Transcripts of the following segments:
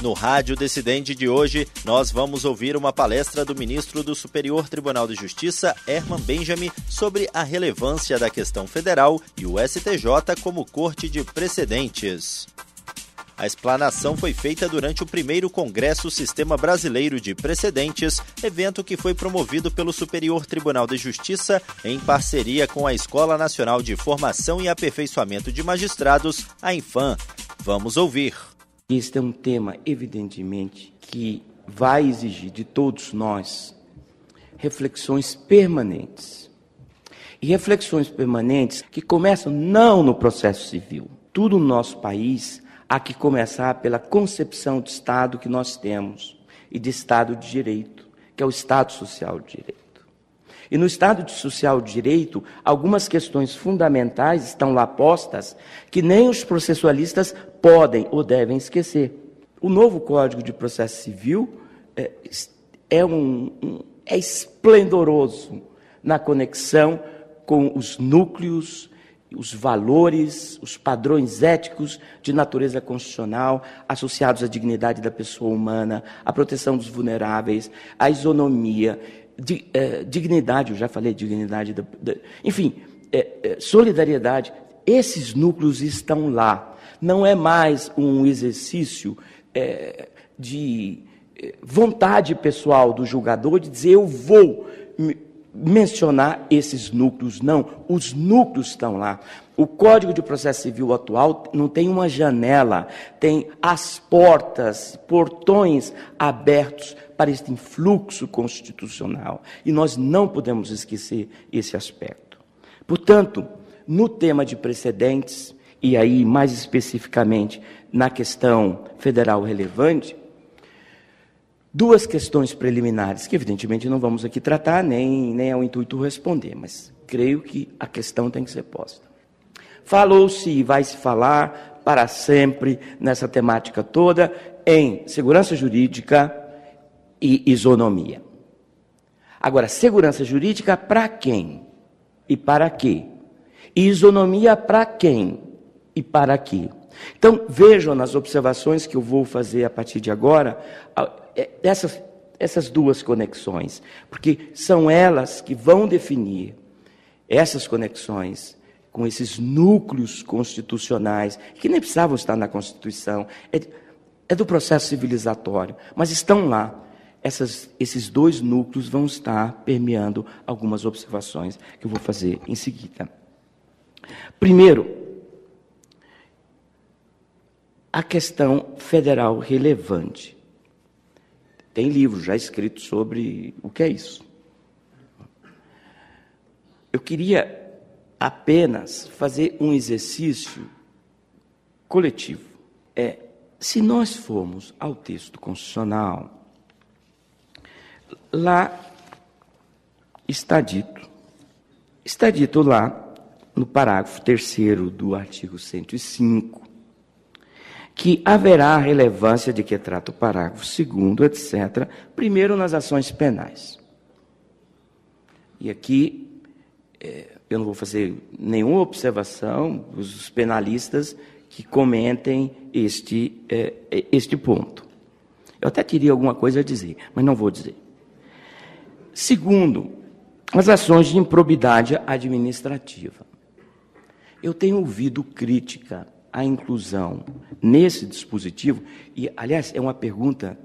No Rádio Decidente de hoje, nós vamos ouvir uma palestra do ministro do Superior Tribunal de Justiça, Herman Benjamin, sobre a relevância da questão federal e o STJ como corte de precedentes. A explanação foi feita durante o primeiro Congresso Sistema Brasileiro de Precedentes, evento que foi promovido pelo Superior Tribunal de Justiça em parceria com a Escola Nacional de Formação e Aperfeiçoamento de Magistrados, a Infam. Vamos ouvir. Este é um tema, evidentemente, que vai exigir de todos nós reflexões permanentes. E reflexões permanentes que começam não no processo civil. Tudo no nosso país há que começar pela concepção de Estado que nós temos e de Estado de Direito, que é o Estado Social de Direito. E no Estado de Social de Direito, algumas questões fundamentais estão lá postas que nem os processualistas podem ou devem esquecer. O novo Código de Processo Civil é, é, um, um, é esplendoroso na conexão com os núcleos, os valores, os padrões éticos de natureza constitucional associados à dignidade da pessoa humana, à proteção dos vulneráveis, à isonomia di, é, dignidade, eu já falei dignidade, da, da, enfim, é, é, solidariedade, esses núcleos estão lá. Não é mais um exercício é, de é, vontade pessoal do julgador de dizer eu vou mencionar esses núcleos. Não, os núcleos estão lá. O Código de Processo Civil atual não tem uma janela, tem as portas, portões abertos para este influxo constitucional. E nós não podemos esquecer esse aspecto. Portanto, no tema de precedentes, e aí mais especificamente na questão federal relevante, duas questões preliminares, que evidentemente não vamos aqui tratar, nem, nem é o intuito responder, mas creio que a questão tem que ser posta. Falou-se e vai se falar para sempre nessa temática toda em segurança jurídica, e isonomia. Agora, segurança jurídica para quem e para quê? E isonomia para quem e para quê? Então, vejam nas observações que eu vou fazer a partir de agora, é, essas, essas duas conexões, porque são elas que vão definir essas conexões com esses núcleos constitucionais, que nem precisavam estar na Constituição, é, é do processo civilizatório, mas estão lá essas, esses dois núcleos vão estar permeando algumas observações que eu vou fazer em seguida. Primeiro, a questão federal relevante. Tem livro já escrito sobre o que é isso. Eu queria apenas fazer um exercício coletivo. É, se nós formos ao texto constitucional, lá está dito, está dito lá no parágrafo 3 do artigo 105, que haverá relevância de que trata o parágrafo 2, etc., primeiro nas ações penais. E aqui é, eu não vou fazer nenhuma observação, os penalistas que comentem este, é, este ponto. Eu até teria alguma coisa a dizer, mas não vou dizer. Segundo, as ações de improbidade administrativa. Eu tenho ouvido crítica à inclusão nesse dispositivo, e, aliás, é uma pergunta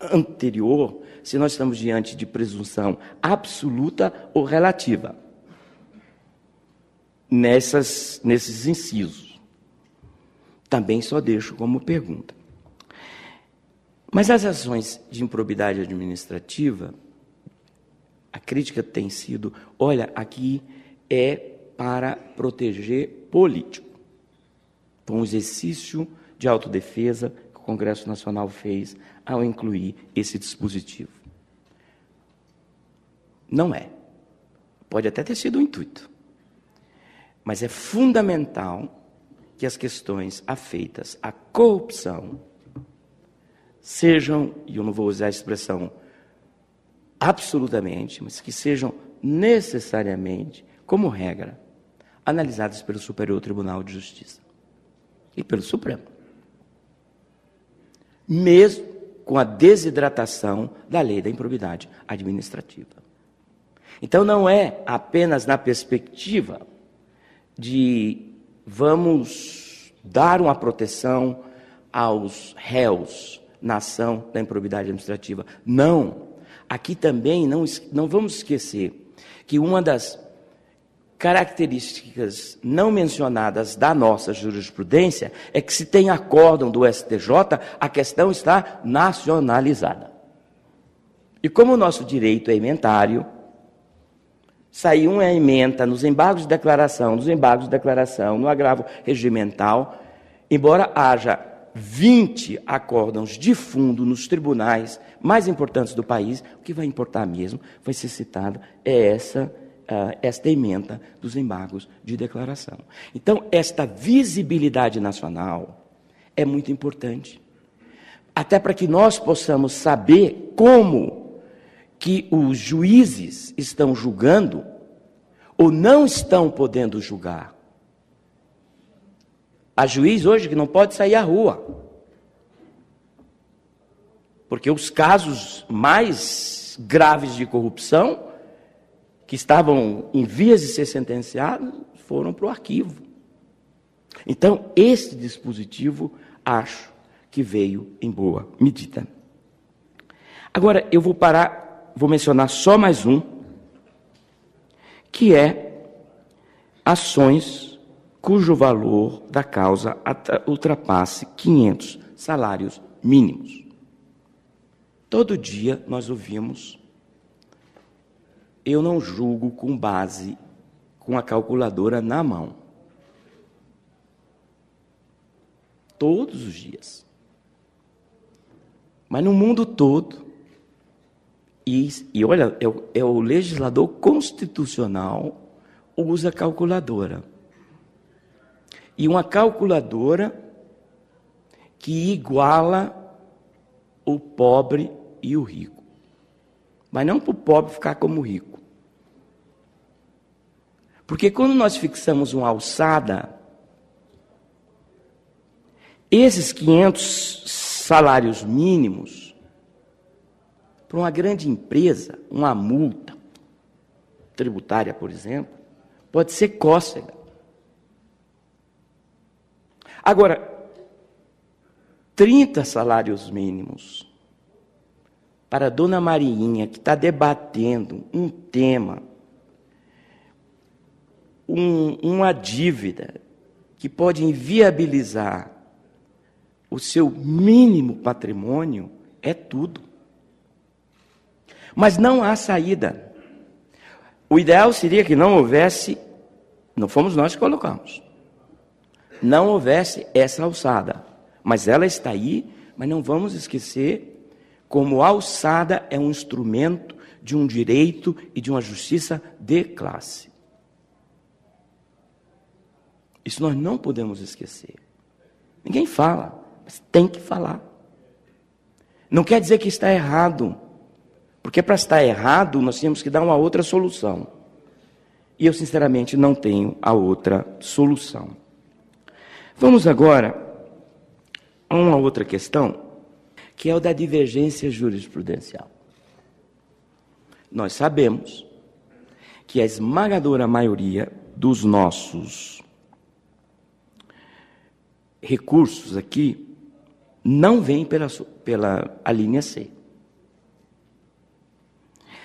anterior, se nós estamos diante de presunção absoluta ou relativa. Nessas, nesses incisos. Também só deixo como pergunta. Mas as ações de improbidade administrativa a crítica tem sido: olha, aqui é para proteger político. Foi um exercício de autodefesa que o Congresso Nacional fez ao incluir esse dispositivo. Não é. Pode até ter sido o um intuito. Mas é fundamental que as questões afeitas à corrupção sejam, e eu não vou usar a expressão absolutamente, mas que sejam necessariamente, como regra, analisadas pelo Superior Tribunal de Justiça e pelo Supremo. Mesmo com a desidratação da lei da improbidade administrativa. Então não é apenas na perspectiva de vamos dar uma proteção aos réus na ação da improbidade administrativa. Não. Aqui também não, não vamos esquecer que uma das características não mencionadas da nossa jurisprudência é que se tem acórdão do STJ, a questão está nacionalizada. E como o nosso direito é ementário, saiu uma emenda nos embargos de declaração, nos embargos de declaração, no agravo regimental, embora haja 20 acórdãos de fundo nos tribunais mais importantes do país, o que vai importar mesmo, vai ser citado, é essa uh, esta emenda dos embargos de declaração. Então, esta visibilidade nacional é muito importante. Até para que nós possamos saber como que os juízes estão julgando ou não estão podendo julgar. Há juiz hoje que não pode sair à rua. Porque os casos mais graves de corrupção que estavam em vias de ser sentenciados foram para o arquivo. Então, esse dispositivo, acho que veio em boa medida. Agora, eu vou parar, vou mencionar só mais um, que é ações cujo valor da causa ultrapasse 500 salários mínimos. Todo dia nós ouvimos eu não julgo com base com a calculadora na mão. Todos os dias. Mas no mundo todo, e, e olha, é, é o legislador constitucional usa calculadora. E uma calculadora que iguala o pobre e o rico. Mas não para o pobre ficar como rico. Porque quando nós fixamos uma alçada, esses 500 salários mínimos, para uma grande empresa, uma multa tributária, por exemplo, pode ser cócega. Agora, 30 salários mínimos para a dona Mariinha, que está debatendo um tema um, uma dívida que pode inviabilizar o seu mínimo patrimônio, é tudo. Mas não há saída. O ideal seria que não houvesse, não fomos nós que colocamos, não houvesse essa alçada. Mas ela está aí, mas não vamos esquecer como a alçada é um instrumento de um direito e de uma justiça de classe. Isso nós não podemos esquecer. Ninguém fala, mas tem que falar. Não quer dizer que está errado, porque para estar errado nós temos que dar uma outra solução. E eu, sinceramente, não tenho a outra solução. Vamos agora a uma outra questão, que é o da divergência jurisprudencial. Nós sabemos que a esmagadora maioria dos nossos recursos aqui não vêm pela, pela a linha C.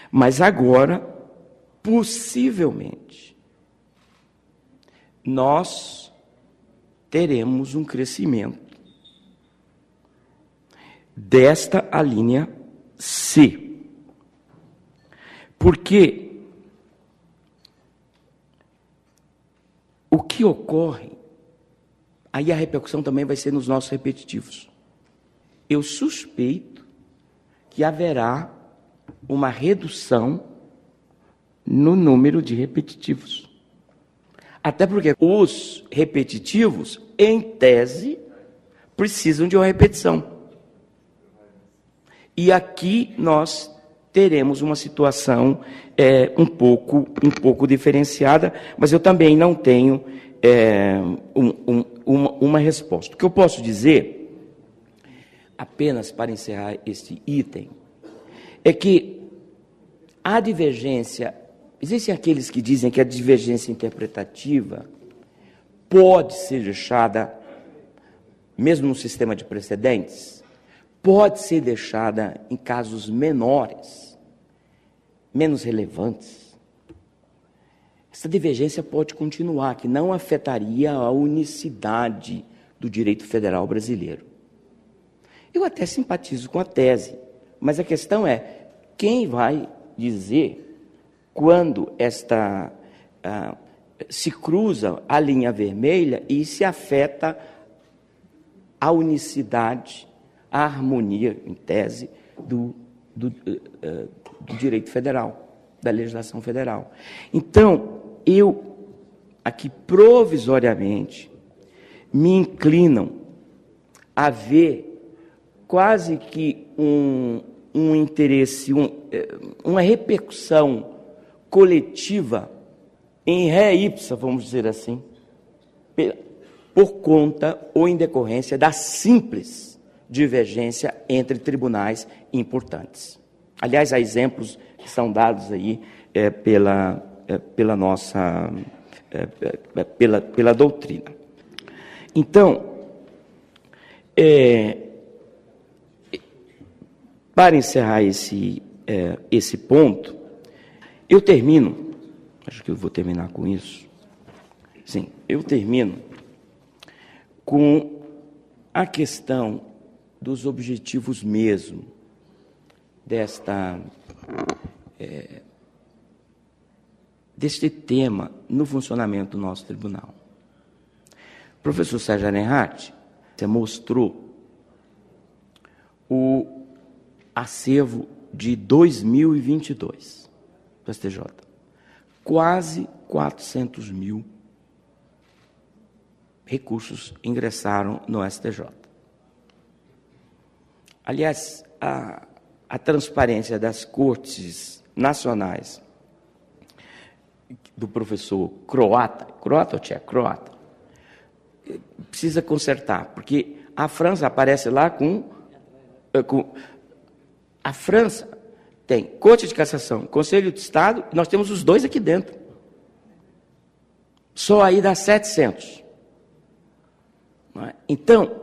Mas agora, possivelmente, nós teremos um crescimento desta a linha C. Porque o que ocorre aí a repercussão também vai ser nos nossos repetitivos. Eu suspeito que haverá uma redução no número de repetitivos. Até porque os repetitivos, em tese, precisam de uma repetição. E aqui nós teremos uma situação é, um, pouco, um pouco diferenciada, mas eu também não tenho é, um, um, uma, uma resposta. O que eu posso dizer, apenas para encerrar este item, é que a divergência, existem aqueles que dizem que a divergência interpretativa pode ser deixada, mesmo no sistema de precedentes, pode ser deixada em casos menores menos relevantes. Essa divergência pode continuar, que não afetaria a unicidade do direito federal brasileiro. Eu até simpatizo com a tese, mas a questão é quem vai dizer quando esta ah, se cruza a linha vermelha e se afeta a unicidade, a harmonia, em tese, do, do, uh, do direito federal, da legislação federal. Então, eu, aqui provisoriamente, me inclinam a ver quase que um, um interesse, um, eh, uma repercussão coletiva em ré ipsa, vamos dizer assim, por conta ou em decorrência da simples divergência entre tribunais importantes. Aliás, há exemplos que são dados aí é, pela, é, pela nossa é, é pela, pela doutrina. Então, é, para encerrar esse, é, esse ponto, eu termino, acho que eu vou terminar com isso. Sim, eu termino com a questão dos objetivos mesmo desta é, deste tema no funcionamento do nosso tribunal. O professor Sérgio Arenhardt mostrou o acervo de 2022 do STJ. Quase 400 mil recursos ingressaram no STJ. Aliás, a, a transparência das cortes nacionais do professor croata, croata ou tcheco? Croata, precisa consertar, porque a França aparece lá com, eh, com a França tem Corte de Cassação, Conselho de Estado, nós temos os dois aqui dentro. Só aí dá 700. É? Então,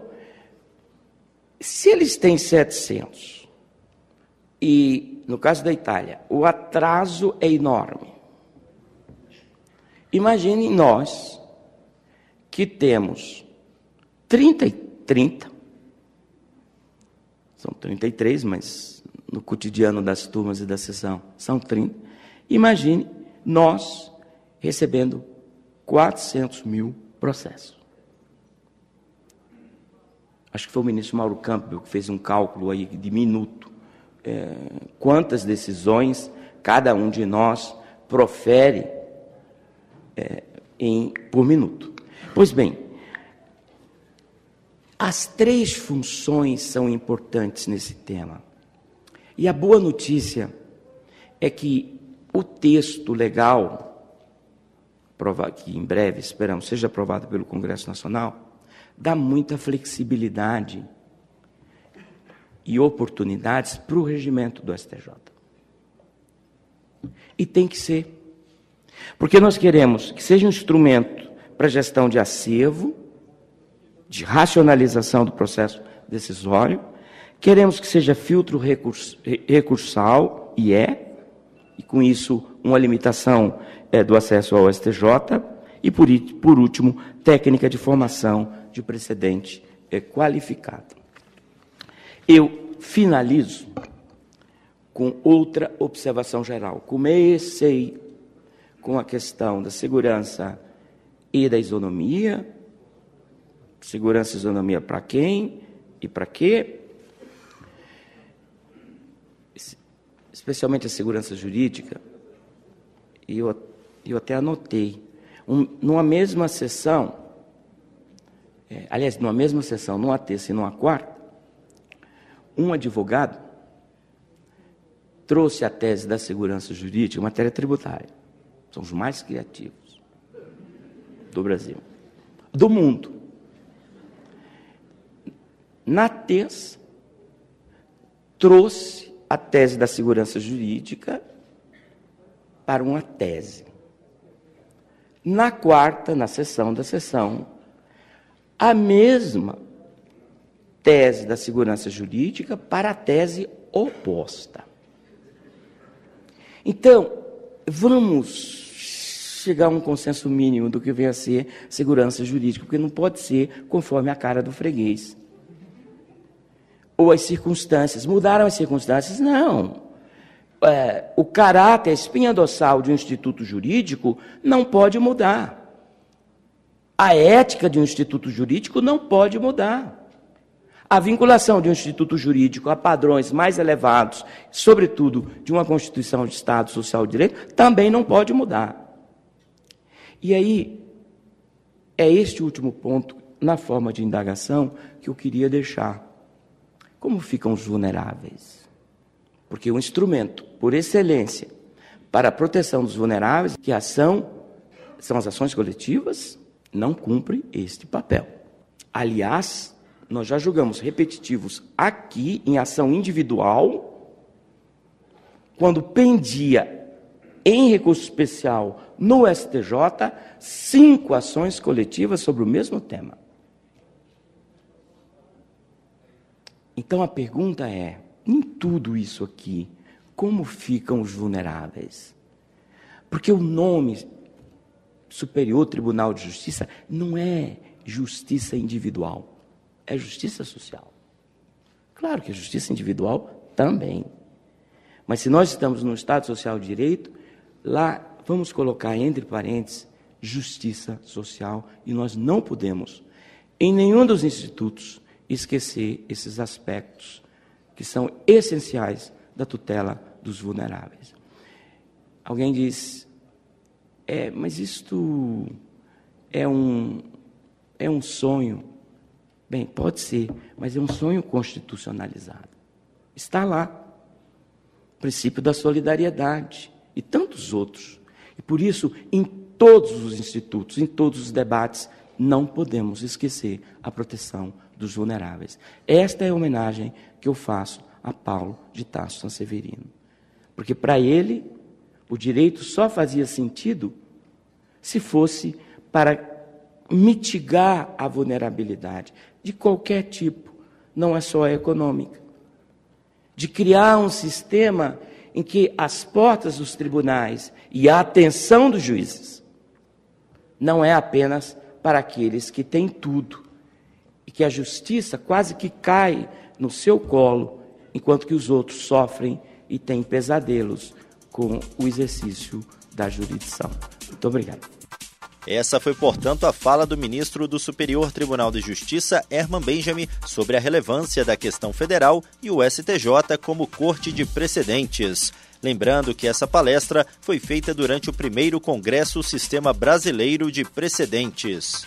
se eles têm 700 e, no caso da Itália, o atraso é enorme. Imagine nós que temos 30 e 30, são 33, mas no cotidiano das turmas e da sessão são 30. Imagine nós recebendo 400 mil processos. Acho que foi o ministro Mauro Campbell que fez um cálculo aí de minuto é, quantas decisões cada um de nós profere é, em, por minuto. Pois bem, as três funções são importantes nesse tema. E a boa notícia é que o texto legal, que em breve esperamos seja aprovado pelo Congresso Nacional, dá muita flexibilidade e oportunidades para o regimento do STJ. E tem que ser. Porque nós queremos que seja um instrumento para gestão de acervo, de racionalização do processo decisório, queremos que seja filtro recursal, e é, e com isso uma limitação é, do acesso ao STJ, e por, por último, técnica de formação de precedente é, qualificado. Eu finalizo com outra observação geral. Comecei com a questão da segurança e da isonomia. Segurança e isonomia para quem e para quê? Especialmente a segurança jurídica. E eu, eu até anotei. Um, numa mesma sessão, é, aliás, numa mesma sessão, numa terça e numa quarta, um advogado trouxe a tese da segurança jurídica em matéria tributária. São os mais criativos do Brasil, do mundo. Na terça, trouxe a tese da segurança jurídica para uma tese. Na quarta, na sessão da sessão, a mesma tese da segurança jurídica para a tese oposta. Então, vamos chegar a um consenso mínimo do que vem a ser segurança jurídica, porque não pode ser conforme a cara do freguês. Ou as circunstâncias. Mudaram as circunstâncias? Não. É, o caráter, a espinha dorsal de um instituto jurídico não pode mudar. A ética de um instituto jurídico não pode mudar. A vinculação de um instituto jurídico a padrões mais elevados, sobretudo de uma Constituição de Estado Social de Direito, também não pode mudar. E aí, é este último ponto, na forma de indagação, que eu queria deixar. Como ficam os vulneráveis? Porque o instrumento, por excelência, para a proteção dos vulneráveis, que ação são as ações coletivas, não cumpre este papel. Aliás, nós já julgamos repetitivos aqui em ação individual, quando pendia em recurso especial no STJ cinco ações coletivas sobre o mesmo tema. Então a pergunta é: em tudo isso aqui, como ficam os vulneráveis? Porque o nome Superior Tribunal de Justiça não é justiça individual é justiça social. Claro que a justiça individual também. Mas se nós estamos no Estado Social de Direito, lá vamos colocar entre parênteses justiça social e nós não podemos, em nenhum dos institutos, esquecer esses aspectos que são essenciais da tutela dos vulneráveis. Alguém diz, é, mas isto é um, é um sonho. Bem, pode ser, mas é um sonho constitucionalizado. Está lá. O princípio da solidariedade e tantos outros. E por isso, em todos os institutos, em todos os debates, não podemos esquecer a proteção dos vulneráveis. Esta é a homenagem que eu faço a Paulo de Tasso Sanseverino. Porque para ele, o direito só fazia sentido se fosse para mitigar a vulnerabilidade de qualquer tipo, não é só a econômica. De criar um sistema em que as portas dos tribunais e a atenção dos juízes não é apenas para aqueles que têm tudo que a justiça quase que cai no seu colo, enquanto que os outros sofrem e têm pesadelos com o exercício da jurisdição. Muito obrigado. Essa foi, portanto, a fala do ministro do Superior Tribunal de Justiça, Herman Benjamin, sobre a relevância da questão federal e o STJ como corte de precedentes. Lembrando que essa palestra foi feita durante o primeiro Congresso Sistema Brasileiro de Precedentes.